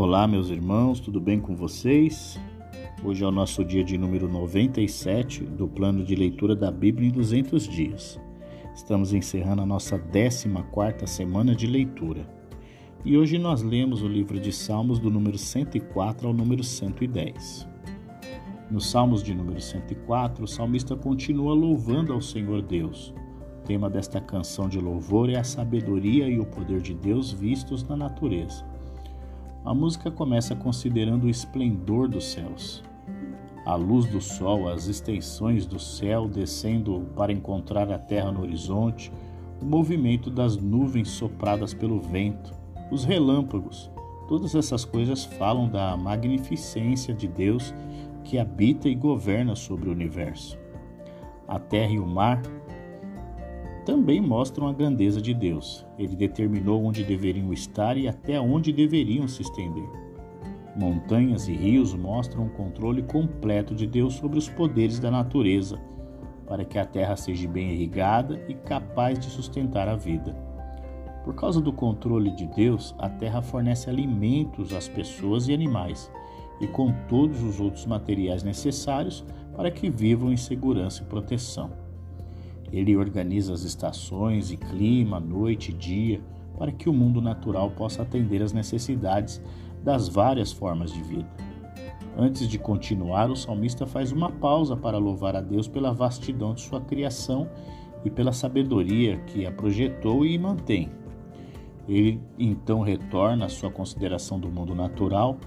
Olá, meus irmãos, tudo bem com vocês? Hoje é o nosso dia de número 97 do plano de leitura da Bíblia em 200 dias. Estamos encerrando a nossa 14 semana de leitura. E hoje nós lemos o livro de Salmos do número 104 ao número 110. Nos Salmos de número 104, o salmista continua louvando ao Senhor Deus. O tema desta canção de louvor é a sabedoria e o poder de Deus vistos na natureza. A música começa considerando o esplendor dos céus. A luz do sol, as extensões do céu descendo para encontrar a terra no horizonte, o movimento das nuvens sopradas pelo vento, os relâmpagos, todas essas coisas falam da magnificência de Deus que habita e governa sobre o universo. A terra e o mar também mostram a grandeza de Deus. Ele determinou onde deveriam estar e até onde deveriam se estender. Montanhas e rios mostram o controle completo de Deus sobre os poderes da natureza, para que a terra seja bem irrigada e capaz de sustentar a vida. Por causa do controle de Deus, a terra fornece alimentos às pessoas e animais, e com todos os outros materiais necessários para que vivam em segurança e proteção. Ele organiza as estações e clima, noite e dia, para que o mundo natural possa atender às necessidades das várias formas de vida. Antes de continuar, o salmista faz uma pausa para louvar a Deus pela vastidão de sua criação e pela sabedoria que a projetou e mantém. Ele então retorna à sua consideração do mundo natural,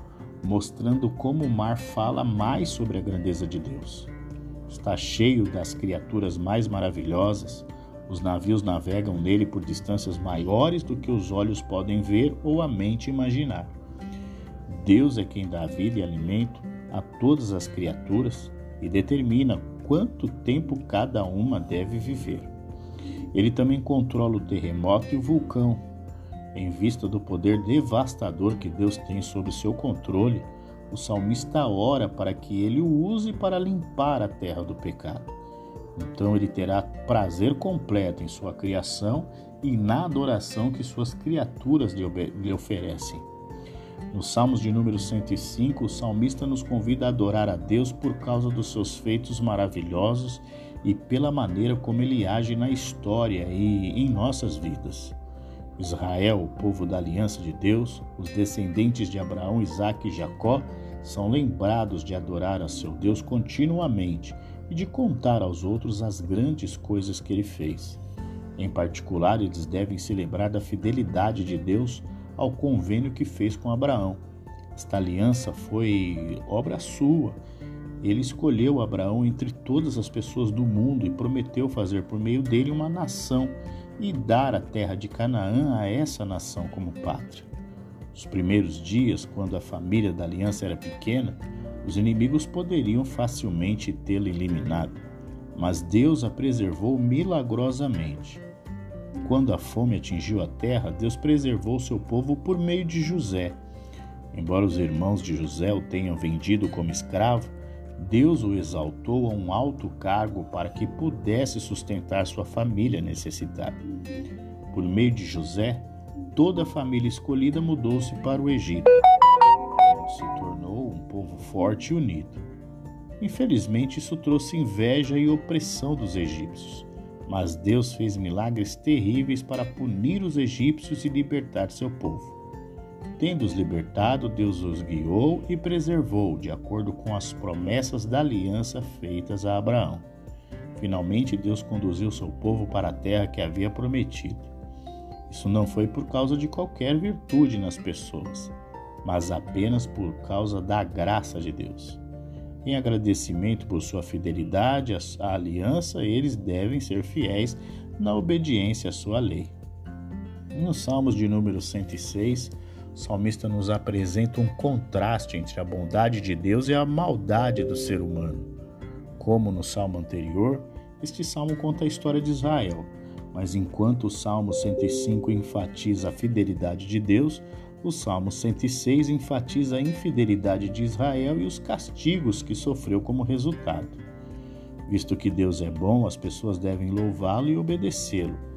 mostrando como o mar fala mais sobre a grandeza de Deus está cheio das criaturas mais maravilhosas. Os navios navegam nele por distâncias maiores do que os olhos podem ver ou a mente imaginar. Deus é quem dá vida e alimento a todas as criaturas e determina quanto tempo cada uma deve viver. Ele também controla o terremoto e o vulcão. Em vista do poder devastador que Deus tem sob seu controle, o salmista ora para que ele o use para limpar a terra do pecado. Então ele terá prazer completo em sua criação e na adoração que suas criaturas lhe oferecem. Nos Salmos de número 105, o salmista nos convida a adorar a Deus por causa dos seus feitos maravilhosos e pela maneira como ele age na história e em nossas vidas. Israel, o povo da aliança de Deus, os descendentes de Abraão, Isaque e Jacó, são lembrados de adorar a seu Deus continuamente e de contar aos outros as grandes coisas que ele fez. Em particular, eles devem se lembrar da fidelidade de Deus ao convênio que fez com Abraão. Esta aliança foi obra sua. Ele escolheu Abraão entre todas as pessoas do mundo e prometeu fazer por meio dele uma nação e dar a terra de Canaã a essa nação como pátria. Nos primeiros dias, quando a família da aliança era pequena, os inimigos poderiam facilmente tê-la eliminado, mas Deus a preservou milagrosamente. Quando a fome atingiu a terra, Deus preservou seu povo por meio de José. Embora os irmãos de José o tenham vendido como escravo, Deus o exaltou a um alto cargo para que pudesse sustentar sua família necessitada. Por meio de José, toda a família escolhida mudou-se para o Egito, onde se tornou um povo forte e unido. Infelizmente, isso trouxe inveja e opressão dos egípcios, mas Deus fez milagres terríveis para punir os egípcios e libertar seu povo. Tendo-os libertado, Deus os guiou e preservou, de acordo com as promessas da aliança feitas a Abraão. Finalmente, Deus conduziu seu povo para a terra que havia prometido. Isso não foi por causa de qualquer virtude nas pessoas, mas apenas por causa da graça de Deus. Em agradecimento por sua fidelidade à aliança, eles devem ser fiéis na obediência à sua lei. Nos Salmos de número 106, o salmista nos apresenta um contraste entre a bondade de Deus e a maldade do ser humano. Como no salmo anterior, este salmo conta a história de Israel, mas enquanto o Salmo 105 enfatiza a fidelidade de Deus, o Salmo 106 enfatiza a infidelidade de Israel e os castigos que sofreu como resultado. Visto que Deus é bom, as pessoas devem louvá-lo e obedecê-lo.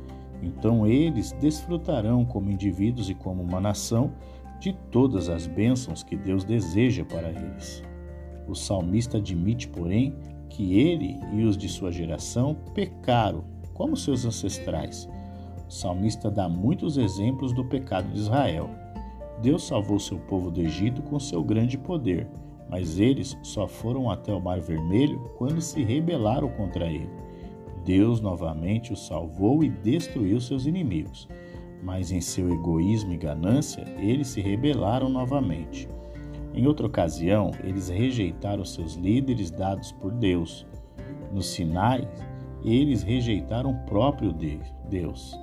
Então eles desfrutarão como indivíduos e como uma nação de todas as bênçãos que Deus deseja para eles. O salmista admite, porém, que ele e os de sua geração pecaram, como seus ancestrais. O salmista dá muitos exemplos do pecado de Israel. Deus salvou seu povo do Egito com seu grande poder, mas eles só foram até o Mar Vermelho quando se rebelaram contra ele. Deus novamente os salvou e destruiu seus inimigos, mas em seu egoísmo e ganância eles se rebelaram novamente. Em outra ocasião, eles rejeitaram seus líderes dados por Deus. No Sinai, eles rejeitaram o próprio Deus.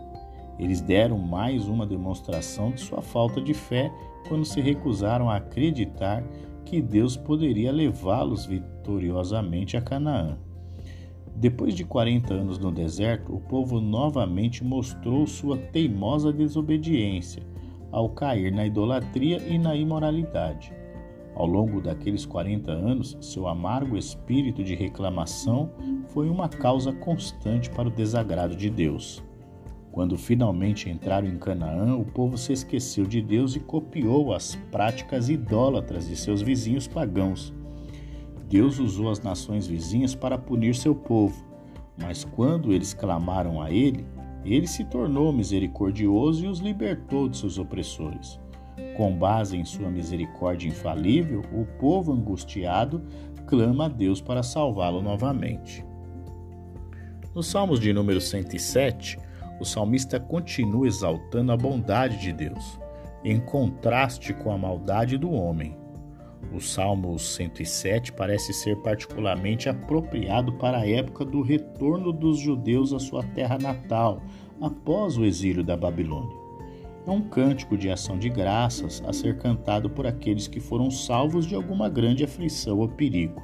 Eles deram mais uma demonstração de sua falta de fé quando se recusaram a acreditar que Deus poderia levá-los vitoriosamente a Canaã. Depois de 40 anos no deserto, o povo novamente mostrou sua teimosa desobediência ao cair na idolatria e na imoralidade. Ao longo daqueles 40 anos, seu amargo espírito de reclamação foi uma causa constante para o desagrado de Deus. Quando finalmente entraram em Canaã, o povo se esqueceu de Deus e copiou as práticas idólatras de seus vizinhos pagãos. Deus usou as nações vizinhas para punir seu povo, mas quando eles clamaram a ele, ele se tornou misericordioso e os libertou de seus opressores. Com base em sua misericórdia infalível, o povo angustiado clama a Deus para salvá-lo novamente. Nos Salmos de número 107, o salmista continua exaltando a bondade de Deus, em contraste com a maldade do homem. O Salmo 107 parece ser particularmente apropriado para a época do retorno dos judeus à sua terra natal, após o exílio da Babilônia é um cântico de ação de graças a ser cantado por aqueles que foram salvos de alguma grande aflição ou perigo.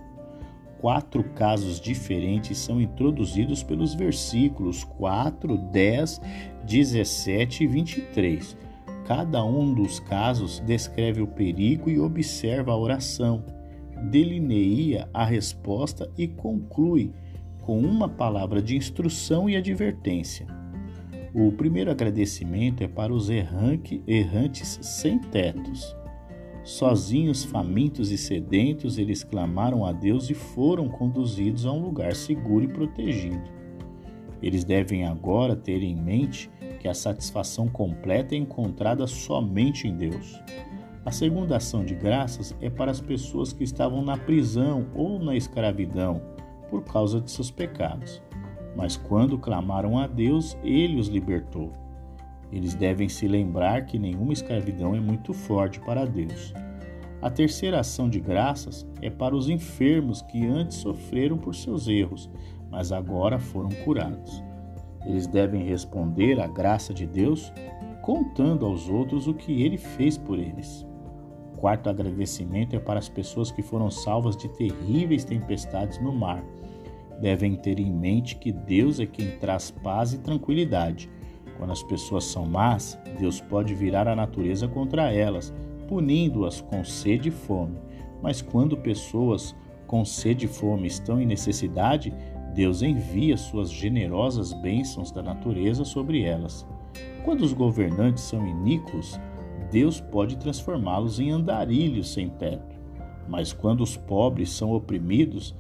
Quatro casos diferentes são introduzidos pelos versículos 4, 10, 17 e 23. Cada um dos casos descreve o perigo e observa a oração, delineia a resposta e conclui com uma palavra de instrução e advertência. O primeiro agradecimento é para os errantes sem tetos. Sozinhos, famintos e sedentos, eles clamaram a Deus e foram conduzidos a um lugar seguro e protegido. Eles devem agora ter em mente que a satisfação completa é encontrada somente em Deus. A segunda ação de graças é para as pessoas que estavam na prisão ou na escravidão por causa de seus pecados mas quando clamaram a Deus, ele os libertou. Eles devem se lembrar que nenhuma escravidão é muito forte para Deus. A terceira ação de graças é para os enfermos que antes sofreram por seus erros, mas agora foram curados. Eles devem responder à graça de Deus contando aos outros o que ele fez por eles. O quarto agradecimento é para as pessoas que foram salvas de terríveis tempestades no mar devem ter em mente que Deus é quem traz paz e tranquilidade. Quando as pessoas são más, Deus pode virar a natureza contra elas, punindo-as com sede e fome. Mas quando pessoas com sede e fome estão em necessidade, Deus envia suas generosas bênçãos da natureza sobre elas. Quando os governantes são iníquos, Deus pode transformá-los em andarilhos sem teto. Mas quando os pobres são oprimidos,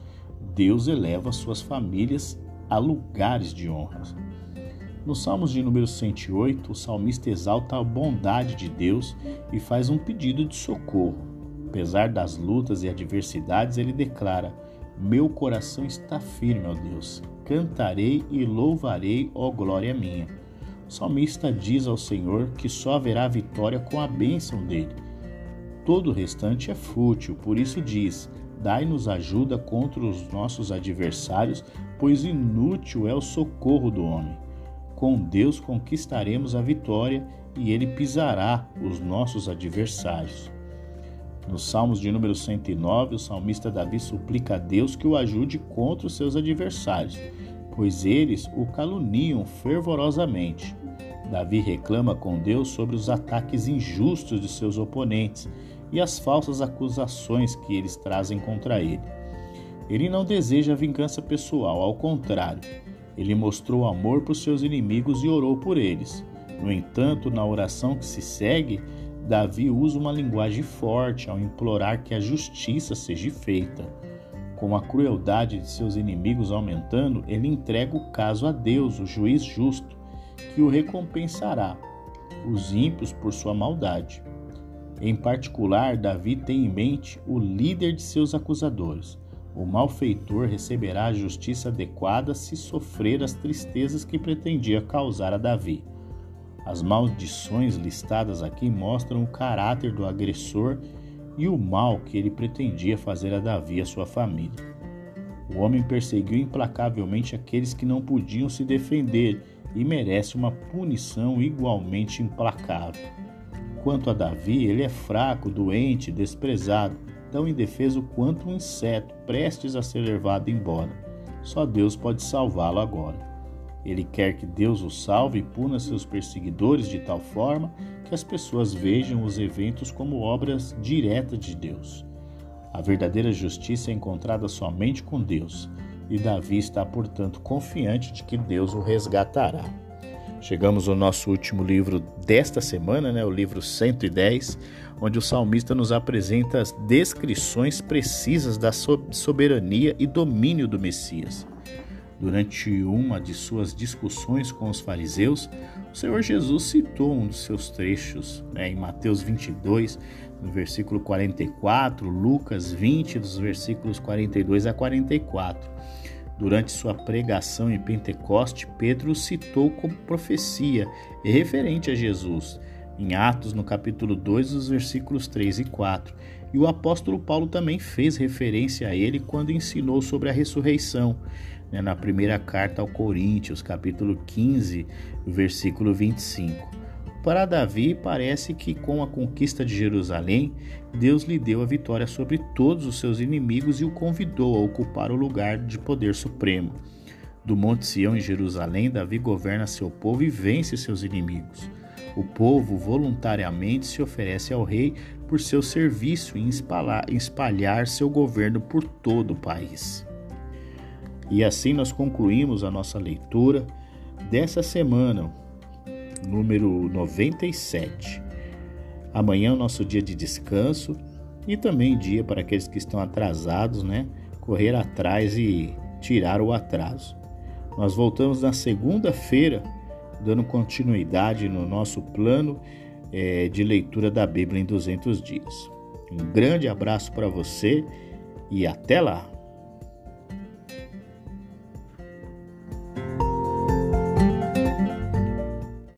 Deus eleva suas famílias a lugares de honra. Nos Salmos de número 108, o salmista exalta a bondade de Deus e faz um pedido de socorro. Apesar das lutas e adversidades, ele declara: Meu coração está firme, ó Deus. Cantarei e louvarei, ó glória minha. O salmista diz ao Senhor que só haverá vitória com a bênção dele. Todo o restante é fútil, por isso diz: Dai-nos ajuda contra os nossos adversários, pois inútil é o socorro do homem. Com Deus conquistaremos a vitória e ele pisará os nossos adversários. Nos Salmos de número 109, o salmista Davi suplica a Deus que o ajude contra os seus adversários, pois eles o caluniam fervorosamente. Davi reclama com Deus sobre os ataques injustos de seus oponentes e as falsas acusações que eles trazem contra ele. Ele não deseja vingança pessoal, ao contrário, ele mostrou amor por seus inimigos e orou por eles. No entanto, na oração que se segue, Davi usa uma linguagem forte ao implorar que a justiça seja feita. Com a crueldade de seus inimigos aumentando, ele entrega o caso a Deus, o juiz justo, que o recompensará, os ímpios por sua maldade. Em particular, Davi tem em mente o líder de seus acusadores. O malfeitor receberá a justiça adequada se sofrer as tristezas que pretendia causar a Davi. As maldições listadas aqui mostram o caráter do agressor e o mal que ele pretendia fazer a Davi e a sua família. O homem perseguiu implacavelmente aqueles que não podiam se defender e merece uma punição igualmente implacável. Quanto a Davi, ele é fraco, doente, desprezado, tão indefeso quanto um inseto prestes a ser levado embora. Só Deus pode salvá-lo agora. Ele quer que Deus o salve e puna seus perseguidores de tal forma que as pessoas vejam os eventos como obras diretas de Deus. A verdadeira justiça é encontrada somente com Deus, e Davi está, portanto, confiante de que Deus o resgatará. Chegamos ao nosso último livro desta semana, né, o livro 110, onde o salmista nos apresenta as descrições precisas da soberania e domínio do Messias. Durante uma de suas discussões com os fariseus, o Senhor Jesus citou um dos seus trechos né, em Mateus 22, no versículo 44, Lucas 20, dos versículos 42 a 44. Durante sua pregação em Pentecoste, Pedro citou como profecia e referente a Jesus, em Atos, no capítulo 2, dos versículos 3 e 4. E o apóstolo Paulo também fez referência a ele quando ensinou sobre a ressurreição, né, na primeira carta ao Coríntios, capítulo 15, versículo 25. Para Davi, parece que com a conquista de Jerusalém, Deus lhe deu a vitória sobre todos os seus inimigos e o convidou a ocupar o lugar de poder supremo. Do Monte Sião em Jerusalém, Davi governa seu povo e vence seus inimigos. O povo voluntariamente se oferece ao rei por seu serviço em espalhar seu governo por todo o país. E assim nós concluímos a nossa leitura dessa semana, número 97. Amanhã é o nosso dia de descanso e também dia para aqueles que estão atrasados, né? Correr atrás e tirar o atraso. Nós voltamos na segunda-feira, dando continuidade no nosso plano é, de leitura da Bíblia em 200 dias. Um grande abraço para você e até lá!